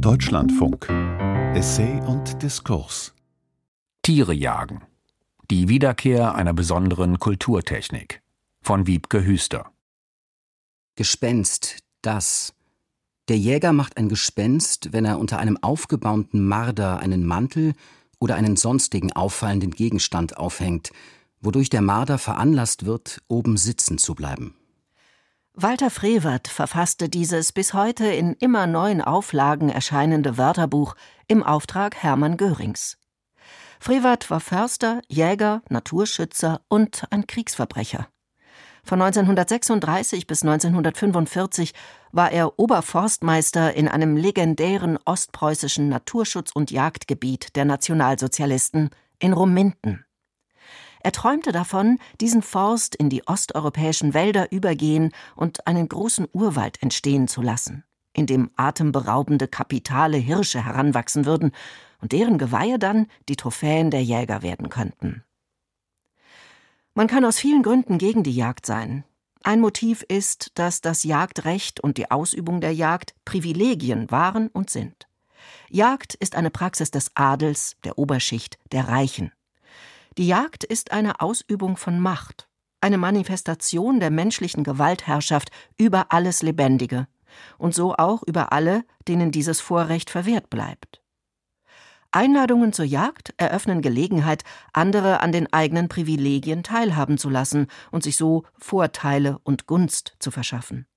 Deutschlandfunk Essay und Diskurs Tiere jagen. Die Wiederkehr einer besonderen Kulturtechnik. Von Wiebke Hüster. Gespenst, das. Der Jäger macht ein Gespenst, wenn er unter einem aufgebaumten Marder einen Mantel oder einen sonstigen auffallenden Gegenstand aufhängt, wodurch der Marder veranlasst wird, oben sitzen zu bleiben. Walter Frevert verfasste dieses bis heute in immer neuen Auflagen erscheinende Wörterbuch im Auftrag Hermann Görings. Frevert war Förster, Jäger, Naturschützer und ein Kriegsverbrecher. Von 1936 bis 1945 war er Oberforstmeister in einem legendären ostpreußischen Naturschutz- und Jagdgebiet der Nationalsozialisten in Ruminten. Er träumte davon, diesen Forst in die osteuropäischen Wälder übergehen und einen großen Urwald entstehen zu lassen, in dem atemberaubende kapitale Hirsche heranwachsen würden und deren Geweihe dann die Trophäen der Jäger werden könnten. Man kann aus vielen Gründen gegen die Jagd sein. Ein Motiv ist, dass das Jagdrecht und die Ausübung der Jagd Privilegien waren und sind. Jagd ist eine Praxis des Adels, der Oberschicht, der Reichen. Die Jagd ist eine Ausübung von Macht, eine Manifestation der menschlichen Gewaltherrschaft über alles Lebendige und so auch über alle, denen dieses Vorrecht verwehrt bleibt. Einladungen zur Jagd eröffnen Gelegenheit, andere an den eigenen Privilegien teilhaben zu lassen und sich so Vorteile und Gunst zu verschaffen.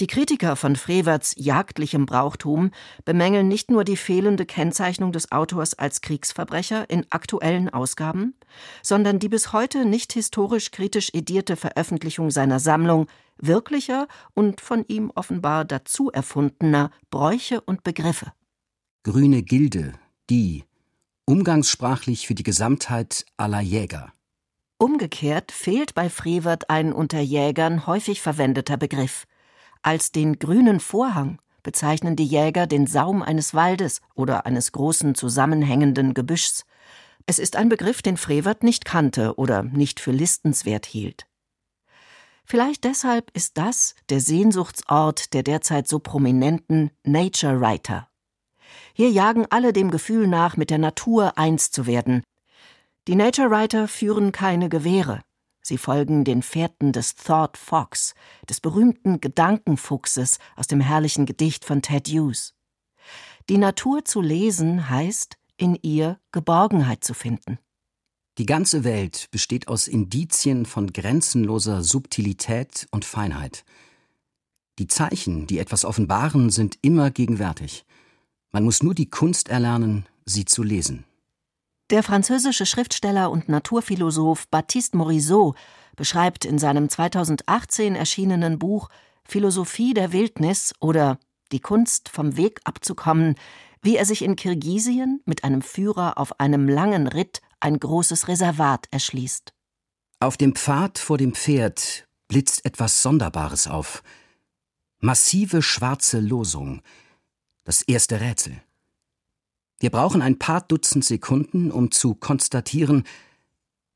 Die Kritiker von Frewerts jagdlichem Brauchtum bemängeln nicht nur die fehlende Kennzeichnung des Autors als Kriegsverbrecher in aktuellen Ausgaben, sondern die bis heute nicht historisch kritisch edierte Veröffentlichung seiner Sammlung wirklicher und von ihm offenbar dazu erfundener Bräuche und Begriffe. Grüne Gilde, die, umgangssprachlich für die Gesamtheit aller Jäger. Umgekehrt fehlt bei Frevert ein unter Jägern häufig verwendeter Begriff. Als den grünen Vorhang bezeichnen die Jäger den Saum eines Waldes oder eines großen zusammenhängenden Gebüschs. Es ist ein Begriff, den Frevert nicht kannte oder nicht für listenswert hielt. Vielleicht deshalb ist das der Sehnsuchtsort der derzeit so prominenten Nature Writer. Hier jagen alle dem Gefühl nach, mit der Natur eins zu werden. Die Nature Writer führen keine Gewehre. Sie folgen den Fährten des Thought Fox, des berühmten Gedankenfuchses aus dem herrlichen Gedicht von Ted Hughes. Die Natur zu lesen heißt, in ihr Geborgenheit zu finden. Die ganze Welt besteht aus Indizien von grenzenloser Subtilität und Feinheit. Die Zeichen, die etwas offenbaren, sind immer gegenwärtig. Man muss nur die Kunst erlernen, sie zu lesen. Der französische Schriftsteller und Naturphilosoph Baptiste Morisot beschreibt in seinem 2018 erschienenen Buch Philosophie der Wildnis oder Die Kunst vom Weg abzukommen, wie er sich in Kirgisien mit einem Führer auf einem langen Ritt ein großes Reservat erschließt. Auf dem Pfad vor dem Pferd blitzt etwas Sonderbares auf. Massive schwarze Losung. Das erste Rätsel. Wir brauchen ein paar Dutzend Sekunden, um zu konstatieren,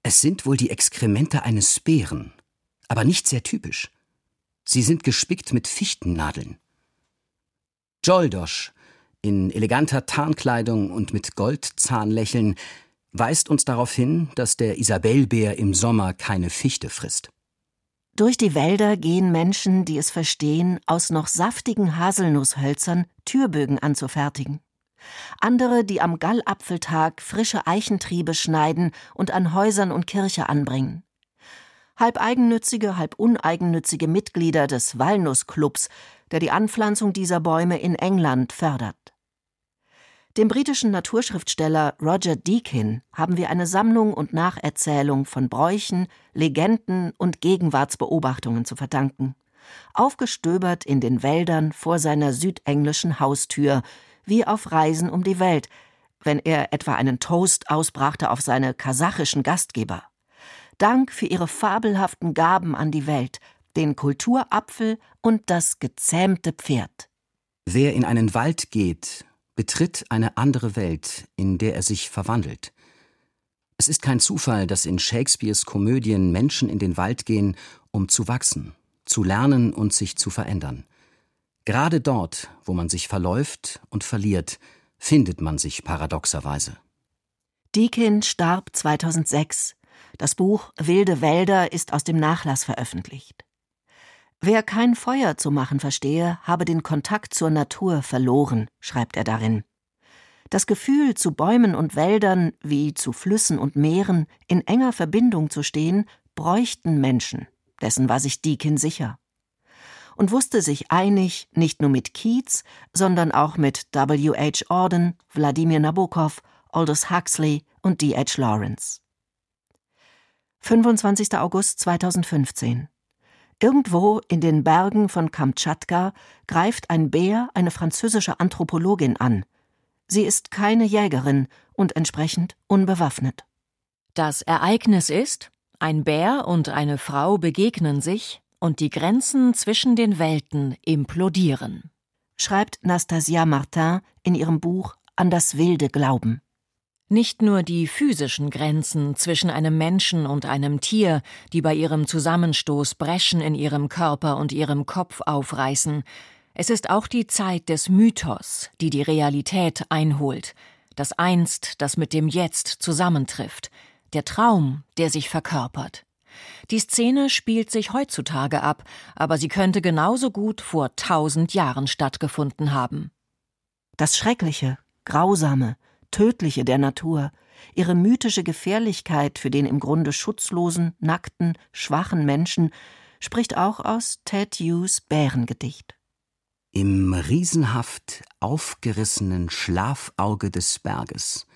es sind wohl die Exkremente eines Bären, aber nicht sehr typisch. Sie sind gespickt mit Fichtennadeln. Joldosch, in eleganter Tarnkleidung und mit Goldzahnlächeln, weist uns darauf hin, dass der Isabellbär im Sommer keine Fichte frisst. Durch die Wälder gehen Menschen, die es verstehen, aus noch saftigen Haselnusshölzern Türbögen anzufertigen andere, die am Gallapfeltag frische Eichentriebe schneiden und an Häusern und Kirche anbringen. Halb eigennützige, halb uneigennützige Mitglieder des Walnussclubs, der die Anpflanzung dieser Bäume in England fördert. Dem britischen Naturschriftsteller Roger Deakin haben wir eine Sammlung und Nacherzählung von Bräuchen, Legenden und Gegenwartsbeobachtungen zu verdanken. Aufgestöbert in den Wäldern vor seiner südenglischen Haustür, wie auf Reisen um die Welt, wenn er etwa einen Toast ausbrachte auf seine kasachischen Gastgeber. Dank für ihre fabelhaften Gaben an die Welt, den Kulturapfel und das gezähmte Pferd. Wer in einen Wald geht, betritt eine andere Welt, in der er sich verwandelt. Es ist kein Zufall, dass in Shakespeares Komödien Menschen in den Wald gehen, um zu wachsen, zu lernen und sich zu verändern. Gerade dort, wo man sich verläuft und verliert, findet man sich paradoxerweise. Deakin starb 2006. Das Buch Wilde Wälder ist aus dem Nachlass veröffentlicht. Wer kein Feuer zu machen verstehe, habe den Kontakt zur Natur verloren, schreibt er darin. Das Gefühl, zu Bäumen und Wäldern wie zu Flüssen und Meeren in enger Verbindung zu stehen, bräuchten Menschen. Dessen war sich Deakin sicher und wusste sich einig nicht nur mit Keats, sondern auch mit W. H. Auden, Wladimir Nabokov, Aldous Huxley und D. H. Lawrence. 25. August 2015 Irgendwo in den Bergen von Kamtschatka greift ein Bär eine französische Anthropologin an. Sie ist keine Jägerin und entsprechend unbewaffnet. Das Ereignis ist, ein Bär und eine Frau begegnen sich und die Grenzen zwischen den Welten implodieren. Schreibt Nastasia Martin in ihrem Buch An das wilde Glauben. Nicht nur die physischen Grenzen zwischen einem Menschen und einem Tier, die bei ihrem Zusammenstoß Breschen in ihrem Körper und ihrem Kopf aufreißen, es ist auch die Zeit des Mythos, die die Realität einholt, das Einst, das mit dem Jetzt zusammentrifft, der Traum, der sich verkörpert. Die Szene spielt sich heutzutage ab, aber sie könnte genauso gut vor tausend Jahren stattgefunden haben. Das Schreckliche, Grausame, Tödliche der Natur, ihre mythische Gefährlichkeit für den im Grunde schutzlosen, nackten, schwachen Menschen, spricht auch aus Ted Hughes Bärengedicht. Im riesenhaft aufgerissenen Schlafauge des Berges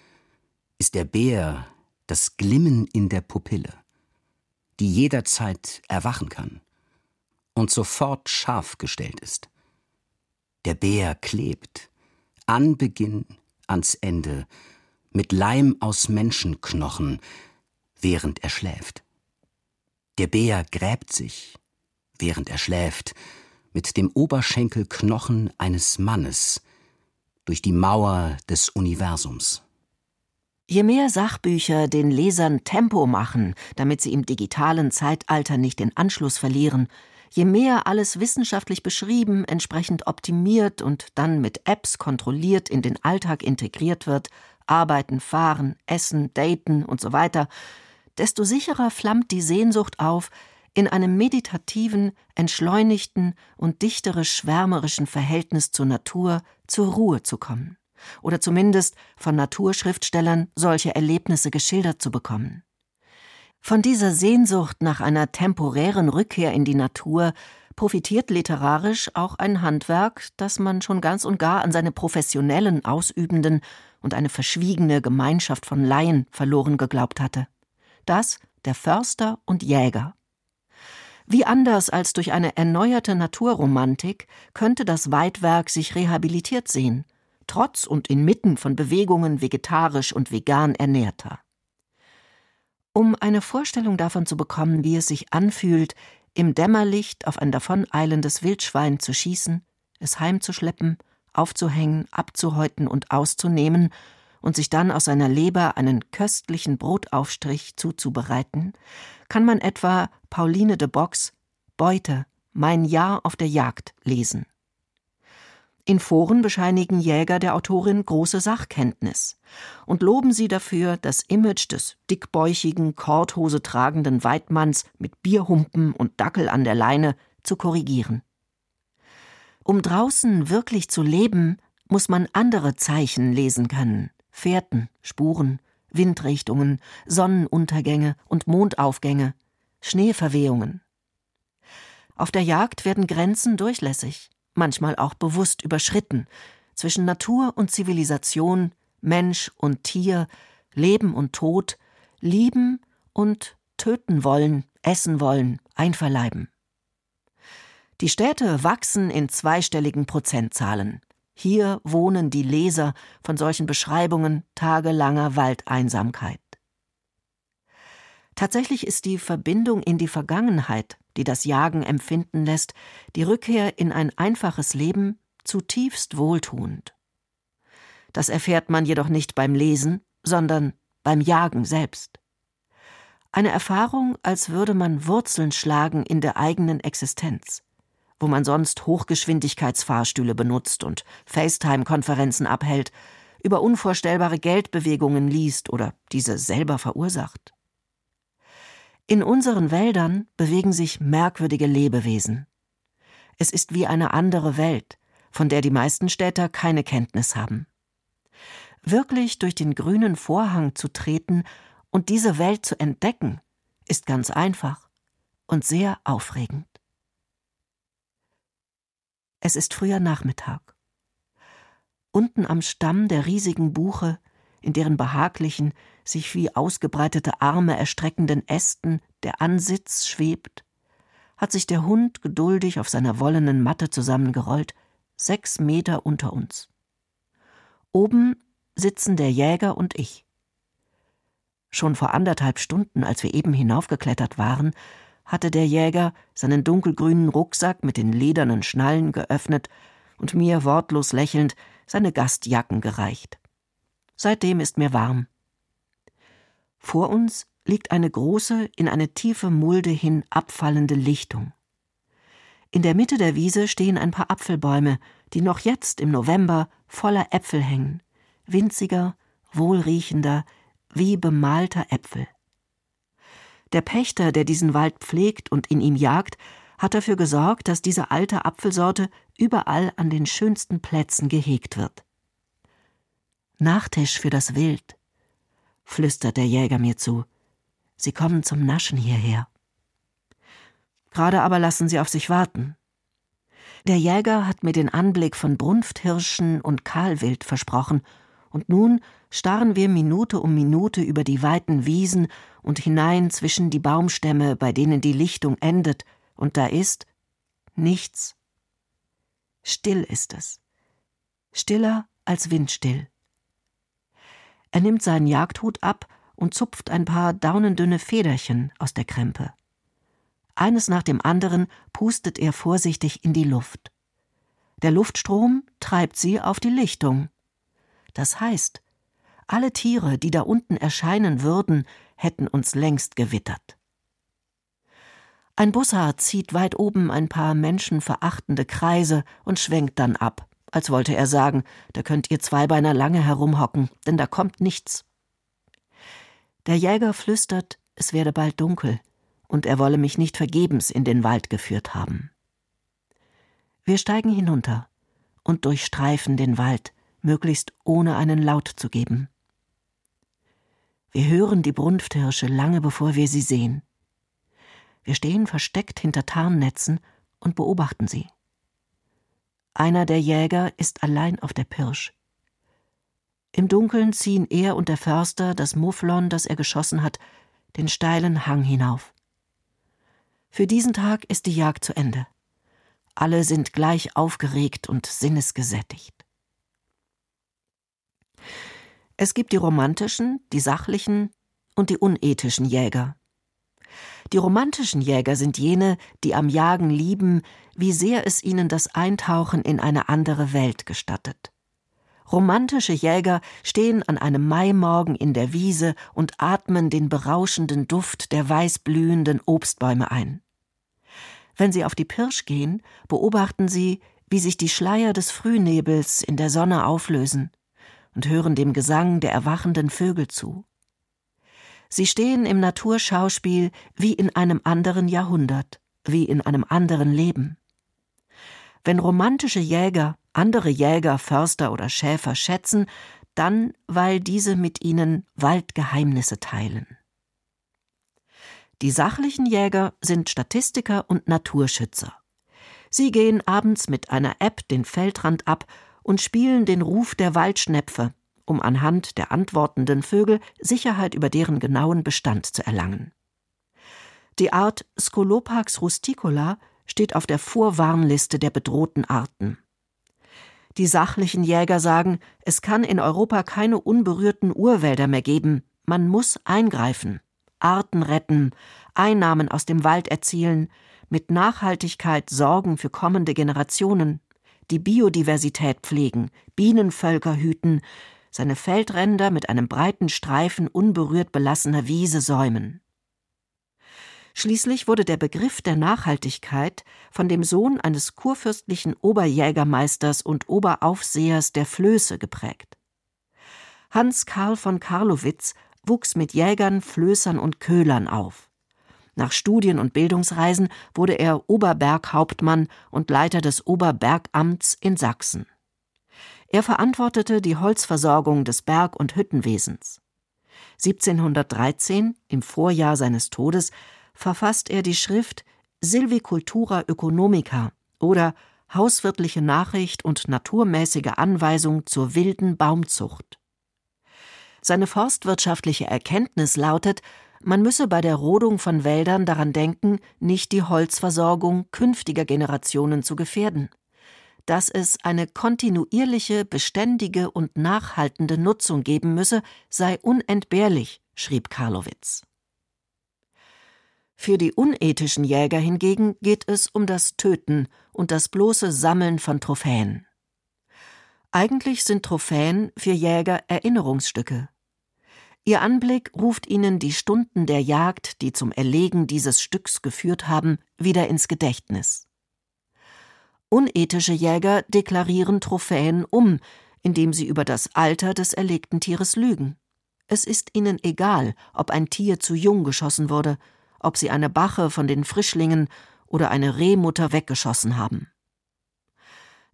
ist der Bär das Glimmen in der Pupille die jederzeit erwachen kann und sofort scharf gestellt ist. Der Bär klebt, Anbeginn ans Ende, mit Leim aus Menschenknochen, während er schläft. Der Bär gräbt sich, während er schläft, mit dem Oberschenkelknochen eines Mannes durch die Mauer des Universums. Je mehr Sachbücher den Lesern Tempo machen, damit sie im digitalen Zeitalter nicht den Anschluss verlieren, je mehr alles wissenschaftlich beschrieben, entsprechend optimiert und dann mit Apps kontrolliert in den Alltag integriert wird, arbeiten, fahren, essen, daten und so weiter, desto sicherer flammt die Sehnsucht auf, in einem meditativen, entschleunigten und dichterisch schwärmerischen Verhältnis zur Natur zur Ruhe zu kommen oder zumindest von Naturschriftstellern solche Erlebnisse geschildert zu bekommen. Von dieser Sehnsucht nach einer temporären Rückkehr in die Natur profitiert literarisch auch ein Handwerk, das man schon ganz und gar an seine professionellen Ausübenden und eine verschwiegene Gemeinschaft von Laien verloren geglaubt hatte. Das der Förster und Jäger. Wie anders als durch eine erneuerte Naturromantik könnte das Weitwerk sich rehabilitiert sehen – trotz und inmitten von Bewegungen vegetarisch und vegan ernährter. Um eine Vorstellung davon zu bekommen, wie es sich anfühlt, im Dämmerlicht auf ein davoneilendes Wildschwein zu schießen, es heimzuschleppen, aufzuhängen, abzuhäuten und auszunehmen und sich dann aus seiner Leber einen köstlichen Brotaufstrich zuzubereiten, kann man etwa Pauline de Box Beute, mein Jahr auf der Jagd lesen. In Foren bescheinigen Jäger der Autorin große Sachkenntnis und loben sie dafür, das Image des dickbäuchigen, Korthose tragenden Weidmanns mit Bierhumpen und Dackel an der Leine zu korrigieren. Um draußen wirklich zu leben, muss man andere Zeichen lesen können: Fährten, Spuren, Windrichtungen, Sonnenuntergänge und Mondaufgänge, Schneeverwehungen. Auf der Jagd werden Grenzen durchlässig manchmal auch bewusst überschritten, zwischen Natur und Zivilisation, Mensch und Tier, Leben und Tod, lieben und töten wollen, essen wollen, einverleiben. Die Städte wachsen in zweistelligen Prozentzahlen. Hier wohnen die Leser von solchen Beschreibungen tagelanger Waldeinsamkeit. Tatsächlich ist die Verbindung in die Vergangenheit die das Jagen empfinden lässt, die Rückkehr in ein einfaches Leben zutiefst wohltuend. Das erfährt man jedoch nicht beim Lesen, sondern beim Jagen selbst. Eine Erfahrung, als würde man Wurzeln schlagen in der eigenen Existenz, wo man sonst Hochgeschwindigkeitsfahrstühle benutzt und FaceTime-Konferenzen abhält, über unvorstellbare Geldbewegungen liest oder diese selber verursacht. In unseren Wäldern bewegen sich merkwürdige Lebewesen. Es ist wie eine andere Welt, von der die meisten Städter keine Kenntnis haben. Wirklich durch den grünen Vorhang zu treten und diese Welt zu entdecken, ist ganz einfach und sehr aufregend. Es ist früher Nachmittag. Unten am Stamm der riesigen Buche, in deren behaglichen, sich wie ausgebreitete Arme erstreckenden Ästen der Ansitz schwebt, hat sich der Hund geduldig auf seiner wollenen Matte zusammengerollt, sechs Meter unter uns. Oben sitzen der Jäger und ich. Schon vor anderthalb Stunden, als wir eben hinaufgeklettert waren, hatte der Jäger seinen dunkelgrünen Rucksack mit den ledernen Schnallen geöffnet und mir wortlos lächelnd seine Gastjacken gereicht. Seitdem ist mir warm. Vor uns liegt eine große, in eine tiefe Mulde hin abfallende Lichtung. In der Mitte der Wiese stehen ein paar Apfelbäume, die noch jetzt im November voller Äpfel hängen, winziger, wohlriechender, wie bemalter Äpfel. Der Pächter, der diesen Wald pflegt und in ihm jagt, hat dafür gesorgt, dass diese alte Apfelsorte überall an den schönsten Plätzen gehegt wird. Nachtisch für das Wild, flüstert der Jäger mir zu. Sie kommen zum Naschen hierher. Gerade aber lassen sie auf sich warten. Der Jäger hat mir den Anblick von Brunfthirschen und Kahlwild versprochen und nun starren wir Minute um Minute über die weiten Wiesen und hinein zwischen die Baumstämme, bei denen die Lichtung endet, und da ist nichts. Still ist es. Stiller als windstill. Er nimmt seinen Jagdhut ab und zupft ein paar daunendünne Federchen aus der Krempe. Eines nach dem anderen pustet er vorsichtig in die Luft. Der Luftstrom treibt sie auf die Lichtung. Das heißt, alle Tiere, die da unten erscheinen würden, hätten uns längst gewittert. Ein Bussard zieht weit oben ein paar menschenverachtende Kreise und schwenkt dann ab, als wollte er sagen, da könnt ihr Zweibeiner lange herumhocken, denn da kommt nichts. Der Jäger flüstert, es werde bald dunkel, und er wolle mich nicht vergebens in den Wald geführt haben. Wir steigen hinunter und durchstreifen den Wald, möglichst ohne einen Laut zu geben. Wir hören die Brunfthirsche lange bevor wir sie sehen. Wir stehen versteckt hinter Tarnnetzen und beobachten sie. Einer der Jäger ist allein auf der Pirsch. Im Dunkeln ziehen er und der Förster das Mufflon, das er geschossen hat, den steilen Hang hinauf. Für diesen Tag ist die Jagd zu Ende. Alle sind gleich aufgeregt und sinnesgesättigt. Es gibt die romantischen, die sachlichen und die unethischen Jäger. Die romantischen Jäger sind jene, die am Jagen lieben, wie sehr es ihnen das Eintauchen in eine andere Welt gestattet. Romantische Jäger stehen an einem Maimorgen in der Wiese und atmen den berauschenden Duft der weißblühenden Obstbäume ein. Wenn sie auf die Pirsch gehen, beobachten sie, wie sich die Schleier des Frühnebels in der Sonne auflösen und hören dem Gesang der erwachenden Vögel zu. Sie stehen im Naturschauspiel wie in einem anderen Jahrhundert, wie in einem anderen Leben. Wenn romantische Jäger andere Jäger, Förster oder Schäfer schätzen, dann weil diese mit ihnen Waldgeheimnisse teilen. Die sachlichen Jäger sind Statistiker und Naturschützer. Sie gehen abends mit einer App den Feldrand ab und spielen den Ruf der Waldschnepfe, um anhand der antwortenden Vögel Sicherheit über deren genauen Bestand zu erlangen. Die Art Scolopax rusticola steht auf der Vorwarnliste der bedrohten Arten. Die sachlichen Jäger sagen, es kann in Europa keine unberührten Urwälder mehr geben, man muss eingreifen, Arten retten, Einnahmen aus dem Wald erzielen, mit Nachhaltigkeit sorgen für kommende Generationen, die Biodiversität pflegen, Bienenvölker hüten, seine Feldränder mit einem breiten Streifen unberührt belassener Wiese säumen. Schließlich wurde der Begriff der Nachhaltigkeit von dem Sohn eines kurfürstlichen Oberjägermeisters und Oberaufsehers der Flöße geprägt. Hans Karl von Karlowitz wuchs mit Jägern, Flößern und Köhlern auf. Nach Studien und Bildungsreisen wurde er Oberberghauptmann und Leiter des Oberbergamts in Sachsen. Er verantwortete die Holzversorgung des Berg- und Hüttenwesens. 1713, im Vorjahr seines Todes, verfasst er die Schrift Silvicultura Ökonomica oder Hauswirtliche Nachricht und naturmäßige Anweisung zur wilden Baumzucht. Seine forstwirtschaftliche Erkenntnis lautet, man müsse bei der Rodung von Wäldern daran denken, nicht die Holzversorgung künftiger Generationen zu gefährden. Dass es eine kontinuierliche, beständige und nachhaltende Nutzung geben müsse, sei unentbehrlich, schrieb Karlowitz. Für die unethischen Jäger hingegen geht es um das Töten und das bloße Sammeln von Trophäen. Eigentlich sind Trophäen für Jäger Erinnerungsstücke. Ihr Anblick ruft ihnen die Stunden der Jagd, die zum Erlegen dieses Stücks geführt haben, wieder ins Gedächtnis. Unethische Jäger deklarieren Trophäen um, indem sie über das Alter des erlegten Tieres lügen. Es ist ihnen egal, ob ein Tier zu jung geschossen wurde, ob sie eine Bache von den Frischlingen oder eine Rehmutter weggeschossen haben.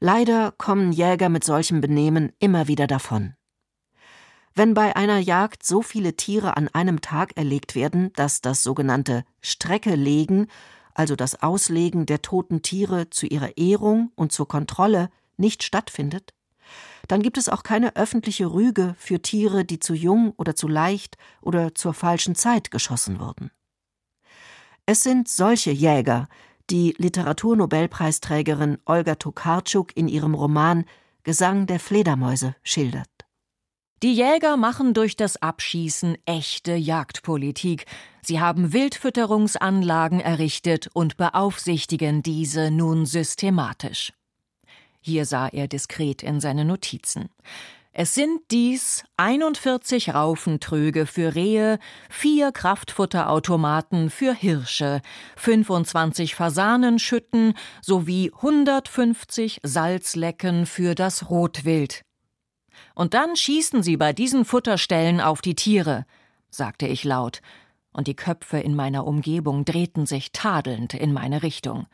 Leider kommen Jäger mit solchem Benehmen immer wieder davon. Wenn bei einer Jagd so viele Tiere an einem Tag erlegt werden, dass das sogenannte Streckelegen, also das Auslegen der toten Tiere zu ihrer Ehrung und zur Kontrolle, nicht stattfindet, dann gibt es auch keine öffentliche Rüge für Tiere, die zu jung oder zu leicht oder zur falschen Zeit geschossen wurden. Es sind solche Jäger, die Literaturnobelpreisträgerin Olga Tokarczuk in ihrem Roman Gesang der Fledermäuse schildert. Die Jäger machen durch das Abschießen echte Jagdpolitik. Sie haben Wildfütterungsanlagen errichtet und beaufsichtigen diese nun systematisch. Hier sah er diskret in seine Notizen. Es sind dies 41 Raufentröge für Rehe, vier Kraftfutterautomaten für Hirsche, 25 Fasanenschütten sowie 150 Salzlecken für das Rotwild. Und dann schießen sie bei diesen Futterstellen auf die Tiere, sagte ich laut, und die Köpfe in meiner Umgebung drehten sich tadelnd in meine Richtung.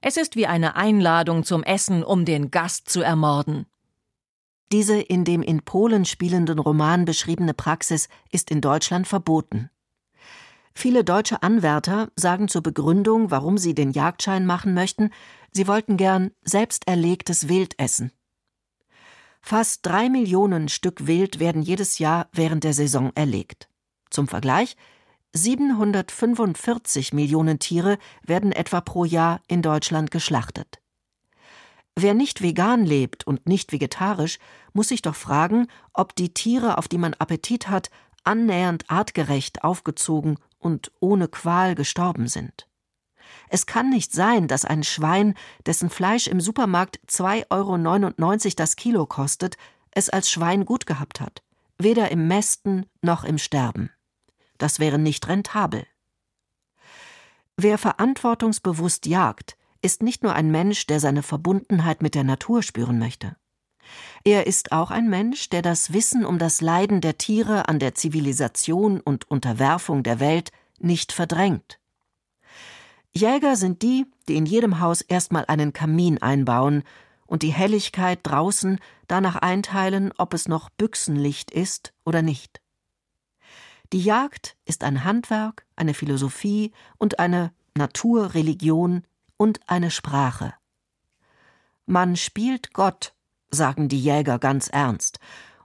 Es ist wie eine Einladung zum Essen, um den Gast zu ermorden. Diese in dem in Polen spielenden Roman beschriebene Praxis ist in Deutschland verboten. Viele deutsche Anwärter sagen zur Begründung, warum sie den Jagdschein machen möchten, sie wollten gern selbst erlegtes Wild essen. Fast drei Millionen Stück Wild werden jedes Jahr während der Saison erlegt. Zum Vergleich 745 Millionen Tiere werden etwa pro Jahr in Deutschland geschlachtet. Wer nicht vegan lebt und nicht vegetarisch, muss sich doch fragen, ob die Tiere, auf die man Appetit hat, annähernd artgerecht aufgezogen und ohne Qual gestorben sind. Es kann nicht sein, dass ein Schwein, dessen Fleisch im Supermarkt 2,99 Euro das Kilo kostet, es als Schwein gut gehabt hat, weder im Mästen noch im Sterben. Das wäre nicht rentabel. Wer verantwortungsbewusst jagt, ist nicht nur ein Mensch, der seine Verbundenheit mit der Natur spüren möchte. Er ist auch ein Mensch, der das Wissen um das Leiden der Tiere an der Zivilisation und Unterwerfung der Welt nicht verdrängt. Jäger sind die, die in jedem Haus erstmal einen Kamin einbauen und die Helligkeit draußen danach einteilen, ob es noch Büchsenlicht ist oder nicht. Die Jagd ist ein Handwerk, eine Philosophie und eine Naturreligion, und eine Sprache. Man spielt Gott, sagen die Jäger ganz ernst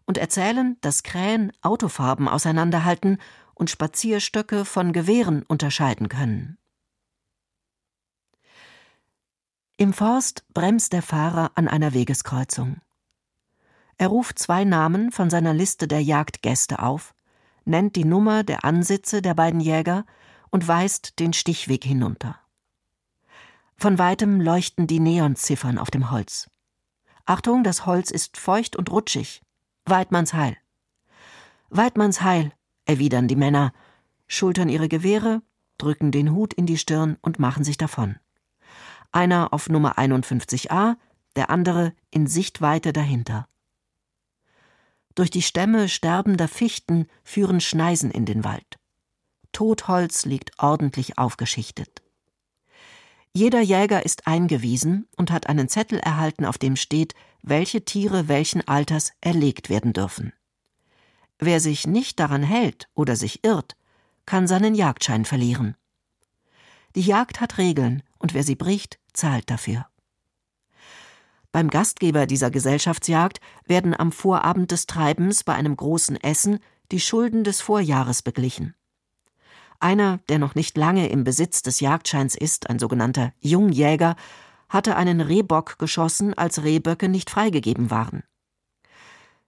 und erzählen, dass Krähen Autofarben auseinanderhalten und Spazierstöcke von Gewehren unterscheiden können. Im Forst bremst der Fahrer an einer Wegeskreuzung. Er ruft zwei Namen von seiner Liste der Jagdgäste auf, nennt die Nummer der Ansitze der beiden Jäger und weist den Stichweg hinunter. Von weitem leuchten die Neonziffern auf dem Holz. Achtung, das Holz ist feucht und rutschig. Weidmanns Heil. Weidmanns Heil, erwidern die Männer, schultern ihre Gewehre drücken den Hut in die Stirn und machen sich davon. Einer auf Nummer 51a, der andere in Sichtweite dahinter. Durch die Stämme sterbender Fichten führen Schneisen in den Wald. Totholz liegt ordentlich aufgeschichtet. Jeder Jäger ist eingewiesen und hat einen Zettel erhalten, auf dem steht, welche Tiere welchen Alters erlegt werden dürfen. Wer sich nicht daran hält oder sich irrt, kann seinen Jagdschein verlieren. Die Jagd hat Regeln, und wer sie bricht, zahlt dafür. Beim Gastgeber dieser Gesellschaftsjagd werden am Vorabend des Treibens bei einem großen Essen die Schulden des Vorjahres beglichen. Einer, der noch nicht lange im Besitz des Jagdscheins ist, ein sogenannter Jungjäger, hatte einen Rehbock geschossen, als Rehböcke nicht freigegeben waren.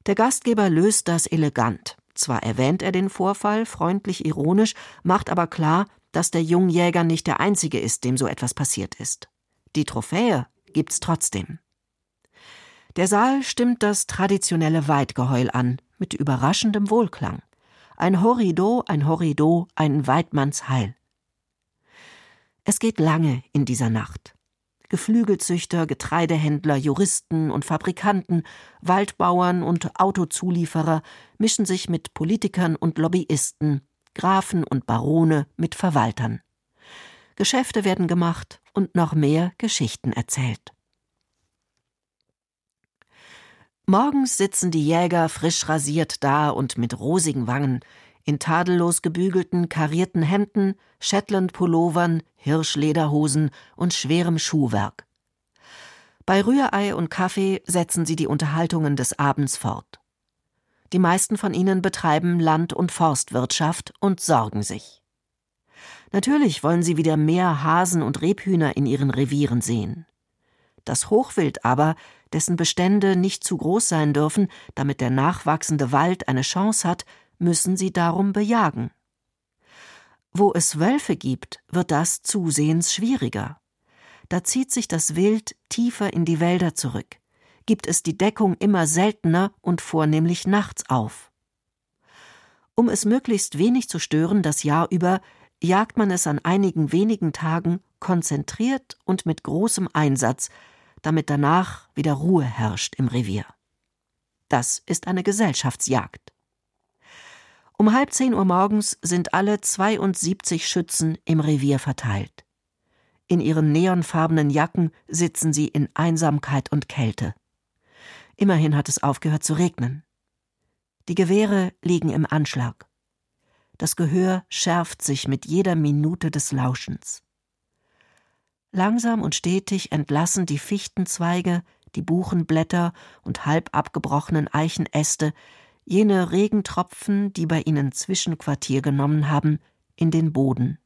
Der Gastgeber löst das elegant. Zwar erwähnt er den Vorfall freundlich ironisch, macht aber klar, dass der Jungjäger nicht der einzige ist, dem so etwas passiert ist. Die Trophäe gibt's trotzdem. Der Saal stimmt das traditionelle Weidgeheul an, mit überraschendem Wohlklang. Ein Horrido, ein Horrido, ein Weidmannsheil. Es geht lange in dieser Nacht. Geflügelzüchter, Getreidehändler, Juristen und Fabrikanten, Waldbauern und Autozulieferer mischen sich mit Politikern und Lobbyisten, Grafen und Barone mit Verwaltern. Geschäfte werden gemacht und noch mehr Geschichten erzählt. Morgens sitzen die Jäger frisch rasiert da und mit rosigen Wangen, in tadellos gebügelten, karierten Hemden, Shetland-Pullovern, Hirschlederhosen und schwerem Schuhwerk. Bei Rührei und Kaffee setzen sie die Unterhaltungen des Abends fort. Die meisten von ihnen betreiben Land- und Forstwirtschaft und sorgen sich. Natürlich wollen sie wieder mehr Hasen und Rebhühner in ihren Revieren sehen. Das Hochwild aber dessen Bestände nicht zu groß sein dürfen, damit der nachwachsende Wald eine Chance hat, müssen sie darum bejagen. Wo es Wölfe gibt, wird das zusehends schwieriger. Da zieht sich das Wild tiefer in die Wälder zurück, gibt es die Deckung immer seltener und vornehmlich nachts auf. Um es möglichst wenig zu stören das Jahr über, jagt man es an einigen wenigen Tagen konzentriert und mit großem Einsatz, damit danach wieder Ruhe herrscht im Revier. Das ist eine Gesellschaftsjagd. Um halb zehn Uhr morgens sind alle 72 Schützen im Revier verteilt. In ihren neonfarbenen Jacken sitzen sie in Einsamkeit und Kälte. Immerhin hat es aufgehört zu regnen. Die Gewehre liegen im Anschlag. Das Gehör schärft sich mit jeder Minute des Lauschens. Langsam und stetig entlassen die Fichtenzweige, die Buchenblätter und halb abgebrochenen Eichenäste jene Regentropfen, die bei ihnen Zwischenquartier genommen haben, in den Boden.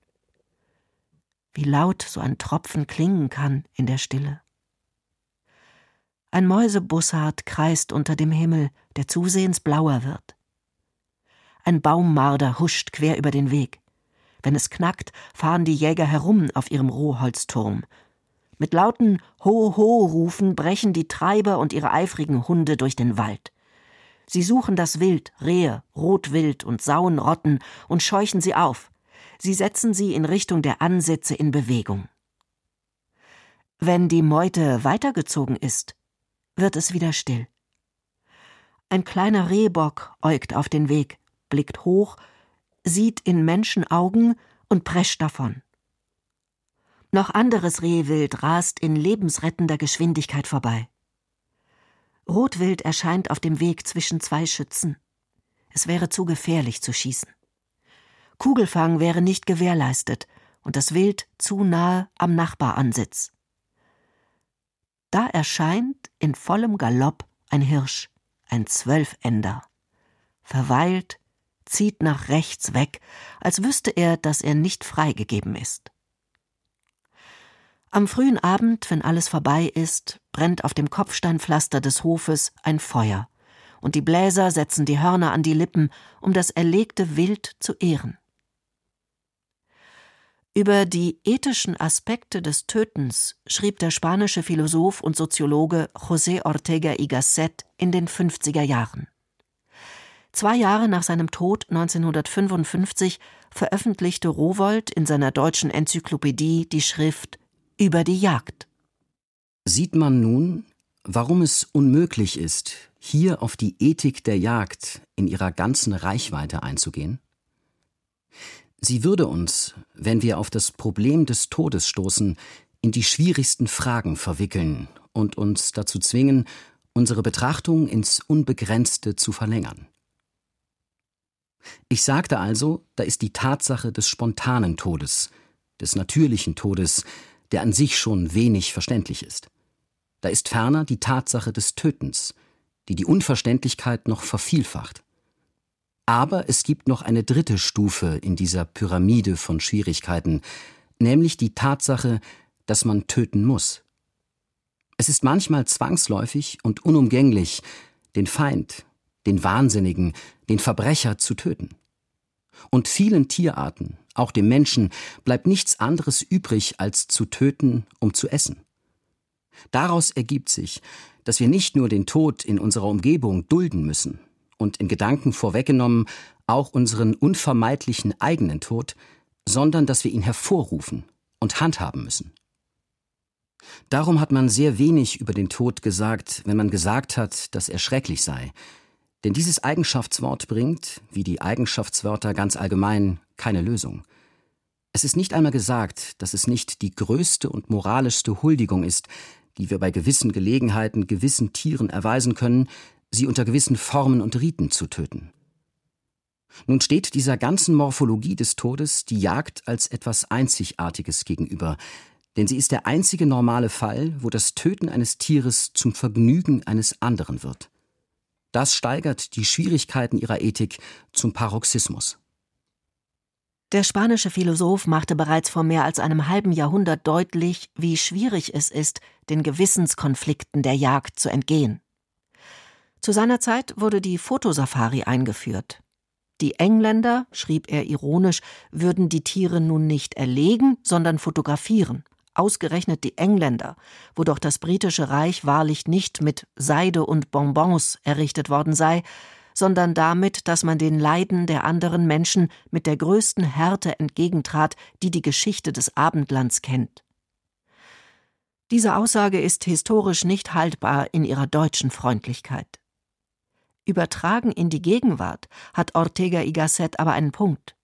Wie laut so ein Tropfen klingen kann in der Stille. Ein Mäusebussard kreist unter dem Himmel, der zusehends blauer wird. Ein Baummarder huscht quer über den Weg. Wenn es knackt, fahren die Jäger herum auf ihrem Rohholzturm. Mit lauten Ho-Ho-Rufen brechen die Treiber und ihre eifrigen Hunde durch den Wald. Sie suchen das Wild, Rehe, Rotwild und Sauenrotten und scheuchen sie auf. Sie setzen sie in Richtung der Ansätze in Bewegung. Wenn die Meute weitergezogen ist, wird es wieder still. Ein kleiner Rehbock äugt auf den Weg, blickt hoch sieht in Menschenaugen und prescht davon. Noch anderes Rehwild rast in lebensrettender Geschwindigkeit vorbei. Rotwild erscheint auf dem Weg zwischen zwei Schützen. Es wäre zu gefährlich zu schießen. Kugelfang wäre nicht gewährleistet und das Wild zu nahe am Nachbaransitz. Da erscheint in vollem Galopp ein Hirsch, ein Zwölfender. Verweilt, zieht nach rechts weg, als wüsste er, dass er nicht freigegeben ist. Am frühen Abend, wenn alles vorbei ist, brennt auf dem Kopfsteinpflaster des Hofes ein Feuer, und die Bläser setzen die Hörner an die Lippen, um das erlegte Wild zu ehren. Über die ethischen Aspekte des Tötens schrieb der spanische Philosoph und Soziologe José Ortega y Gasset in den 50er Jahren. Zwei Jahre nach seinem Tod 1955 veröffentlichte Rowold in seiner deutschen Enzyklopädie die Schrift Über die Jagd. Sieht man nun, warum es unmöglich ist, hier auf die Ethik der Jagd in ihrer ganzen Reichweite einzugehen? Sie würde uns, wenn wir auf das Problem des Todes stoßen, in die schwierigsten Fragen verwickeln und uns dazu zwingen, unsere Betrachtung ins Unbegrenzte zu verlängern. Ich sagte also, da ist die Tatsache des spontanen Todes, des natürlichen Todes, der an sich schon wenig verständlich ist. Da ist ferner die Tatsache des Tötens, die die Unverständlichkeit noch vervielfacht. Aber es gibt noch eine dritte Stufe in dieser Pyramide von Schwierigkeiten, nämlich die Tatsache, dass man töten muss. Es ist manchmal zwangsläufig und unumgänglich, den Feind, den Wahnsinnigen, den Verbrecher zu töten. Und vielen Tierarten, auch dem Menschen, bleibt nichts anderes übrig, als zu töten, um zu essen. Daraus ergibt sich, dass wir nicht nur den Tod in unserer Umgebung dulden müssen und in Gedanken vorweggenommen auch unseren unvermeidlichen eigenen Tod, sondern dass wir ihn hervorrufen und handhaben müssen. Darum hat man sehr wenig über den Tod gesagt, wenn man gesagt hat, dass er schrecklich sei, denn dieses Eigenschaftswort bringt, wie die Eigenschaftswörter ganz allgemein, keine Lösung. Es ist nicht einmal gesagt, dass es nicht die größte und moralischste Huldigung ist, die wir bei gewissen Gelegenheiten gewissen Tieren erweisen können, sie unter gewissen Formen und Riten zu töten. Nun steht dieser ganzen Morphologie des Todes die Jagd als etwas Einzigartiges gegenüber, denn sie ist der einzige normale Fall, wo das Töten eines Tieres zum Vergnügen eines anderen wird. Das steigert die Schwierigkeiten ihrer Ethik zum Paroxysmus. Der spanische Philosoph machte bereits vor mehr als einem halben Jahrhundert deutlich, wie schwierig es ist, den Gewissenskonflikten der Jagd zu entgehen. Zu seiner Zeit wurde die Fotosafari eingeführt. Die Engländer, schrieb er ironisch, würden die Tiere nun nicht erlegen, sondern fotografieren. Ausgerechnet die Engländer, wo doch das britische Reich wahrlich nicht mit Seide und Bonbons errichtet worden sei, sondern damit, dass man den Leiden der anderen Menschen mit der größten Härte entgegentrat, die die Geschichte des Abendlands kennt. Diese Aussage ist historisch nicht haltbar in ihrer deutschen Freundlichkeit. Übertragen in die Gegenwart hat Ortega y Gasset aber einen Punkt.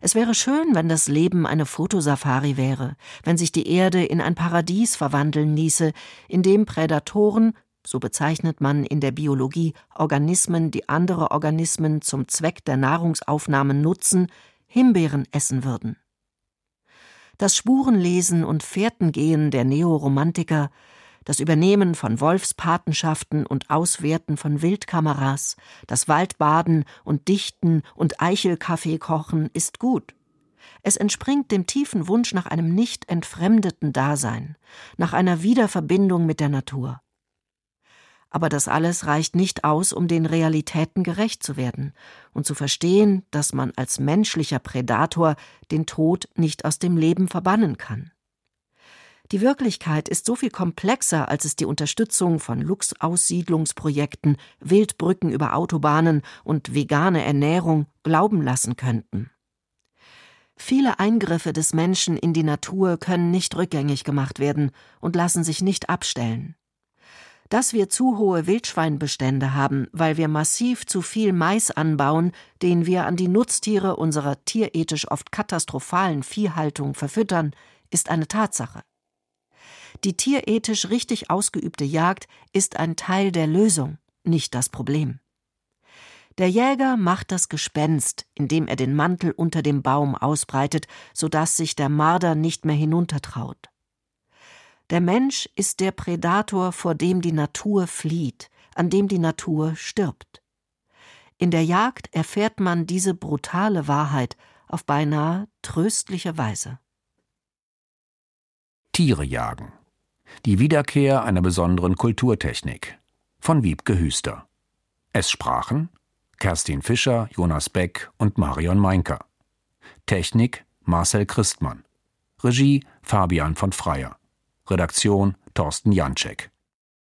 Es wäre schön, wenn das Leben eine Fotosafari wäre, wenn sich die Erde in ein Paradies verwandeln ließe, in dem Prädatoren, so bezeichnet man in der Biologie Organismen, die andere Organismen zum Zweck der Nahrungsaufnahme nutzen, Himbeeren essen würden. Das Spurenlesen und Fährtengehen der Neoromantiker das Übernehmen von Wolfspatenschaften und Auswerten von Wildkameras, das Waldbaden und Dichten und Eichelkaffee kochen ist gut. Es entspringt dem tiefen Wunsch nach einem nicht entfremdeten Dasein, nach einer Wiederverbindung mit der Natur. Aber das alles reicht nicht aus, um den Realitäten gerecht zu werden und zu verstehen, dass man als menschlicher Prädator den Tod nicht aus dem Leben verbannen kann. Die Wirklichkeit ist so viel komplexer, als es die Unterstützung von Luchsaussiedlungsprojekten, Wildbrücken über Autobahnen und vegane Ernährung glauben lassen könnten. Viele Eingriffe des Menschen in die Natur können nicht rückgängig gemacht werden und lassen sich nicht abstellen. Dass wir zu hohe Wildschweinbestände haben, weil wir massiv zu viel Mais anbauen, den wir an die Nutztiere unserer tierethisch oft katastrophalen Viehhaltung verfüttern, ist eine Tatsache. Die tierethisch richtig ausgeübte Jagd ist ein Teil der Lösung, nicht das Problem. Der Jäger macht das Gespenst, indem er den Mantel unter dem Baum ausbreitet, so dass sich der Marder nicht mehr hinuntertraut. Der Mensch ist der Prädator, vor dem die Natur flieht, an dem die Natur stirbt. In der Jagd erfährt man diese brutale Wahrheit auf beinahe tröstliche Weise. Tiere jagen. Die Wiederkehr einer besonderen Kulturtechnik von Wiebke Hüster. Es sprachen Kerstin Fischer, Jonas Beck und Marion Meinker. Technik Marcel Christmann. Regie Fabian von Freyer. Redaktion Thorsten Janczek.